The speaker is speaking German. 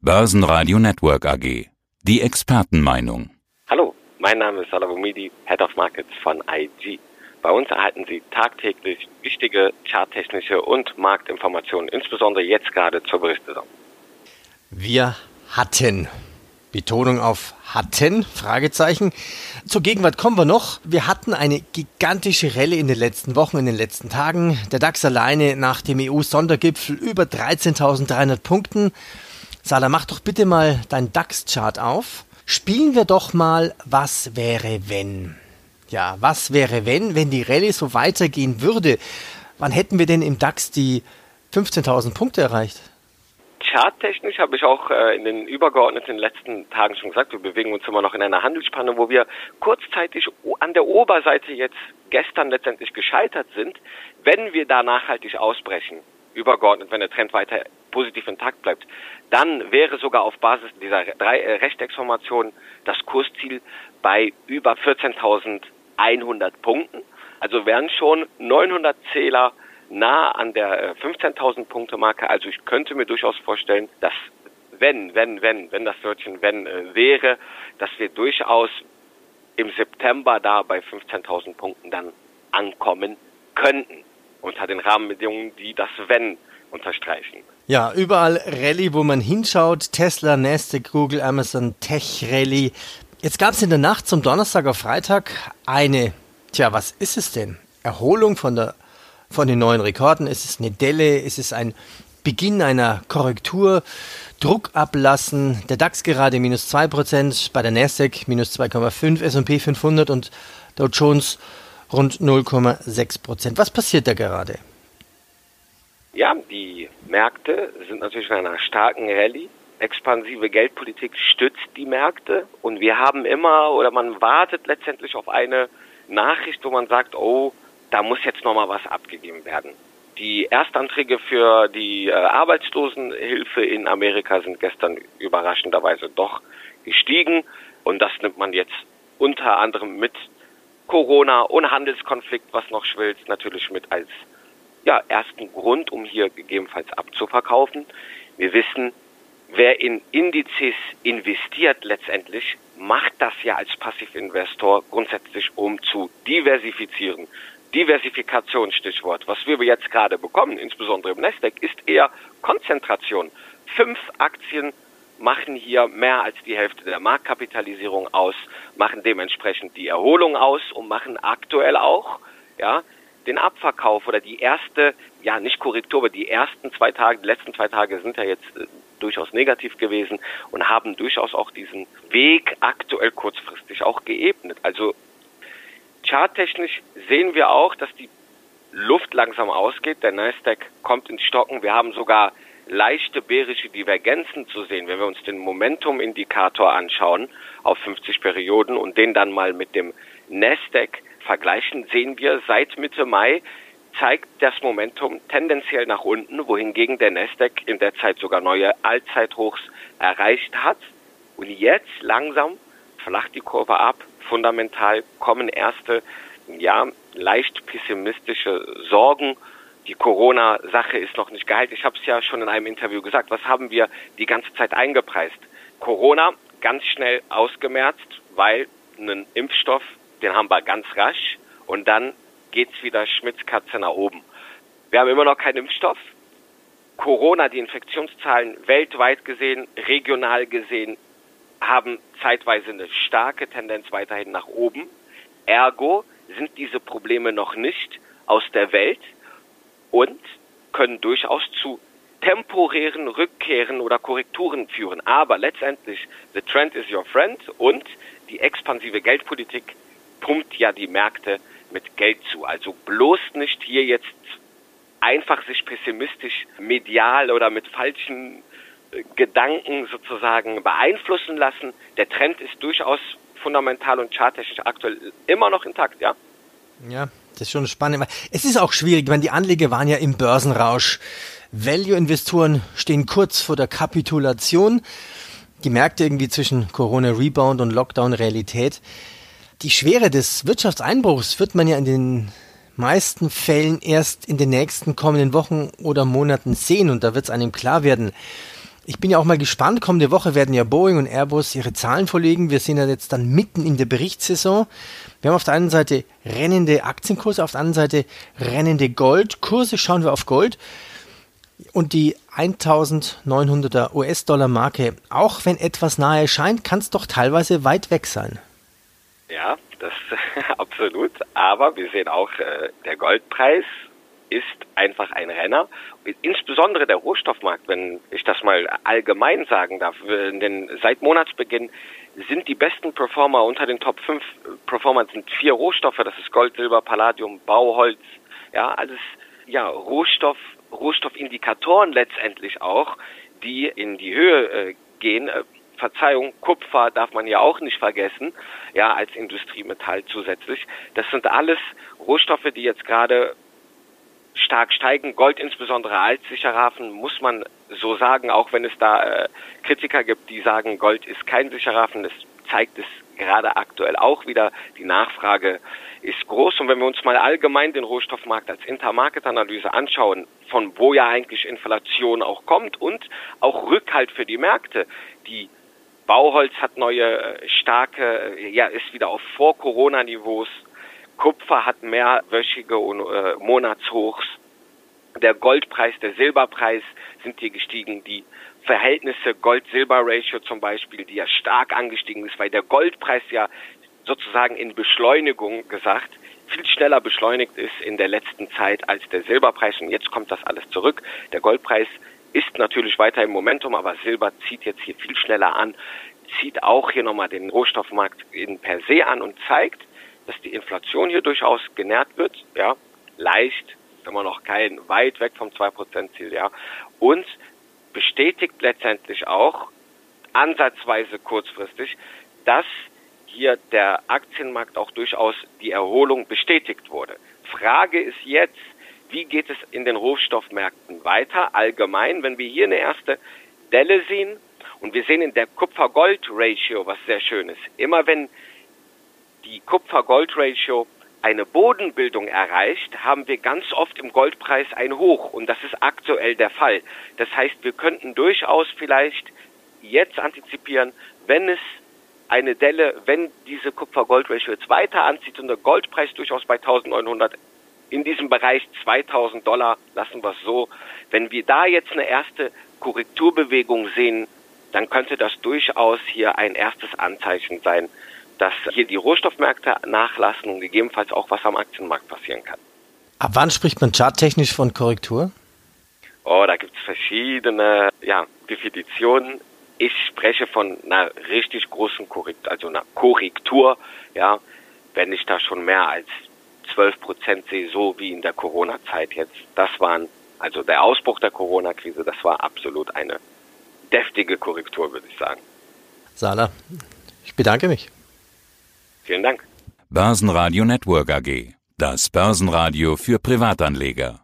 Börsenradio Network AG. Die Expertenmeinung. Hallo, mein Name ist Salavomidi, Head of Markets von IG. Bei uns erhalten Sie tagtäglich wichtige charttechnische und Marktinformationen, insbesondere jetzt gerade zur Berichtssaison. Wir hatten Betonung auf hatten, Fragezeichen. Zur Gegenwart kommen wir noch. Wir hatten eine gigantische Rallye in den letzten Wochen, in den letzten Tagen. Der DAX alleine nach dem EU-Sondergipfel über 13.300 Punkten. Sala, mach doch bitte mal dein DAX-Chart auf. Spielen wir doch mal, was wäre wenn? Ja, was wäre wenn, wenn die Rallye so weitergehen würde? Wann hätten wir denn im DAX die 15.000 Punkte erreicht? Charttechnisch habe ich auch äh, in den übergeordneten letzten Tagen schon gesagt, wir bewegen uns immer noch in einer Handelsspanne, wo wir kurzzeitig an der Oberseite jetzt gestern letztendlich gescheitert sind. Wenn wir da nachhaltig ausbrechen, übergeordnet, wenn der Trend weiter positiv intakt bleibt, dann wäre sogar auf Basis dieser drei äh, Rechtecksformation das Kursziel bei über 14.100 Punkten. Also wären schon 900 Zähler nah an der 15.000 äh, Punkte Marke. Also ich könnte mir durchaus vorstellen, dass wenn, wenn, wenn, wenn das Wörtchen wenn äh, wäre, dass wir durchaus im September da bei 15.000 Punkten dann ankommen könnten unter den Rahmenbedingungen, die das wenn unterstreichen. Ja, überall Rallye, wo man hinschaut. Tesla, Nasdaq, Google, Amazon, Tech Rallye. Jetzt gab es in der Nacht zum Donnerstag auf Freitag eine, tja, was ist es denn? Erholung von der von den neuen Rekorden. Es ist eine Delle, es ist ein Beginn einer Korrektur. Druck ablassen. Der DAX gerade minus 2%, bei der Nasdaq minus 2,5%, S&P 500 und Dow Jones rund 0,6%. Was passiert da gerade? Ja, die Märkte sind natürlich in einer starken Rallye. Expansive Geldpolitik stützt die Märkte und wir haben immer oder man wartet letztendlich auf eine Nachricht, wo man sagt, oh, da muss jetzt nochmal was abgegeben werden. Die Erstanträge für die äh, Arbeitslosenhilfe in Amerika sind gestern überraschenderweise doch gestiegen und das nimmt man jetzt unter anderem mit Corona und Handelskonflikt, was noch schwillt, natürlich mit als ja, ersten Grund, um hier gegebenenfalls abzuverkaufen. Wir wissen, wer in Indizes investiert letztendlich, macht das ja als Passivinvestor grundsätzlich, um zu diversifizieren. Diversifikation Stichwort. Was wir jetzt gerade bekommen, insbesondere im Nasdaq, ist eher Konzentration. Fünf Aktien machen hier mehr als die Hälfte der Marktkapitalisierung aus, machen dementsprechend die Erholung aus und machen aktuell auch, ja, den Abverkauf oder die erste, ja, nicht Korrektur, aber die ersten zwei Tage, die letzten zwei Tage sind ja jetzt äh, durchaus negativ gewesen und haben durchaus auch diesen Weg aktuell kurzfristig auch geebnet. Also Charttechnisch sehen wir auch, dass die Luft langsam ausgeht. Der Nasdaq kommt ins Stocken. Wir haben sogar leichte bärische Divergenzen zu sehen, wenn wir uns den Momentum-Indikator anschauen auf 50 Perioden und den dann mal mit dem Nasdaq vergleichen, sehen wir seit Mitte Mai zeigt das Momentum tendenziell nach unten, wohingegen der Nasdaq in der Zeit sogar neue Allzeithochs erreicht hat. Und jetzt langsam flacht die Kurve ab fundamental kommen erste, ja, leicht pessimistische Sorgen. Die Corona-Sache ist noch nicht geheilt. Ich habe es ja schon in einem Interview gesagt. Was haben wir die ganze Zeit eingepreist? Corona ganz schnell ausgemerzt, weil einen Impfstoff, den haben wir ganz rasch und dann geht's wieder Schmitzkatze nach oben. Wir haben immer noch keinen Impfstoff. Corona, die Infektionszahlen weltweit gesehen, regional gesehen haben zeitweise eine starke Tendenz weiterhin nach oben. Ergo sind diese Probleme noch nicht aus der Welt und können durchaus zu temporären Rückkehren oder Korrekturen führen. Aber letztendlich, the trend is your friend und die expansive Geldpolitik pumpt ja die Märkte mit Geld zu. Also bloß nicht hier jetzt einfach sich pessimistisch medial oder mit falschen Gedanken sozusagen beeinflussen lassen. Der Trend ist durchaus fundamental und charttechnisch aktuell immer noch intakt, ja. Ja, das ist schon spannend. Es ist auch schwierig, weil die Anleger waren ja im Börsenrausch. Value-Investoren stehen kurz vor der Kapitulation. Die Märkte irgendwie zwischen Corona-Rebound und Lockdown-Realität. Die Schwere des Wirtschaftseinbruchs wird man ja in den meisten Fällen erst in den nächsten kommenden Wochen oder Monaten sehen und da wird es einem klar werden, Ich bin ja auch mal gespannt. Kommende Woche werden ja Boeing und Airbus ihre Zahlen vorlegen. Wir sind ja jetzt dann mitten in der Berichtssaison. Wir haben auf der einen Seite rennende Aktienkurse, auf der anderen Seite rennende Goldkurse. Schauen wir auf Gold. Und die 1900er US-Dollar-Marke, auch wenn etwas nahe scheint, kann es doch teilweise weit weg sein. Ja, das absolut. Aber wir sehen auch, äh, der Goldpreis ist einfach ein Renner. Insbesondere der Rohstoffmarkt, wenn ich das mal allgemein sagen darf. Denn seit Monatsbeginn sind die besten Performer unter den Top 5 Performern sind vier Rohstoffe. Das ist Gold, Silber, Palladium, Bauholz. Ja, alles, ja, Rohstoff, Rohstoffindikatoren letztendlich auch, die in die Höhe äh, gehen. Verzeihung, Kupfer darf man ja auch nicht vergessen, ja, als Industriemetall zusätzlich. Das sind alles Rohstoffe, die jetzt gerade stark steigen. Gold insbesondere als Sicherhafen muss man so sagen, auch wenn es da äh, Kritiker gibt, die sagen, Gold ist kein Sicherhafen. Das zeigt es gerade aktuell auch wieder. Die Nachfrage ist groß. Und wenn wir uns mal allgemein den Rohstoffmarkt als Intermarket-Analyse anschauen, von wo ja eigentlich Inflation auch kommt und auch Rückhalt für die Märkte, die Bauholz hat neue äh, starke, äh, ja, ist wieder auf Vor-Corona-Niveaus. Kupfer hat mehrwöchige und äh, Monatshochs. Der Goldpreis, der Silberpreis sind hier gestiegen. Die Verhältnisse Gold-Silber-Ratio zum Beispiel, die ja stark angestiegen ist, weil der Goldpreis ja sozusagen in Beschleunigung gesagt viel schneller beschleunigt ist in der letzten Zeit als der Silberpreis. Und jetzt kommt das alles zurück. Der Goldpreis ist natürlich weiter im Momentum, aber Silber zieht jetzt hier viel schneller an, zieht auch hier nochmal den Rohstoffmarkt in per se an und zeigt, dass die Inflation hier durchaus genährt wird, ja, leicht, immer noch kein weit weg vom 2%-Ziel, ja, und bestätigt letztendlich auch ansatzweise kurzfristig, dass hier der Aktienmarkt auch durchaus die Erholung bestätigt wurde. Frage ist jetzt, wie geht es in den Rohstoffmärkten weiter allgemein, wenn wir hier eine erste Delle sehen und wir sehen in der Kupfer-Gold-Ratio was sehr schön ist. Immer wenn die Kupfer-Gold-Ratio eine Bodenbildung erreicht, haben wir ganz oft im Goldpreis ein Hoch und das ist aktuell der Fall. Das heißt, wir könnten durchaus vielleicht jetzt antizipieren, wenn es eine Delle, wenn diese Kupfer-Gold-Ratio jetzt weiter anzieht und der Goldpreis durchaus bei 1900 in diesem Bereich 2000 Dollar, lassen wir es so. Wenn wir da jetzt eine erste Korrekturbewegung sehen, dann könnte das durchaus hier ein erstes Anzeichen sein, dass hier die Rohstoffmärkte nachlassen und gegebenenfalls auch was am Aktienmarkt passieren kann. Ab wann spricht man charttechnisch von Korrektur? Oh, da gibt es verschiedene ja, Definitionen. Ich spreche von einer richtig großen Korrektur, also einer Korrektur, ja, wenn ich da schon mehr als 12 Prozent sehe, so wie in der Corona-Zeit jetzt. Das waren, also der Ausbruch der Corona-Krise, das war absolut eine deftige Korrektur, würde ich sagen. Sala, ich bedanke mich. Vielen Dank. Börsenradio Network AG. Das Börsenradio für Privatanleger.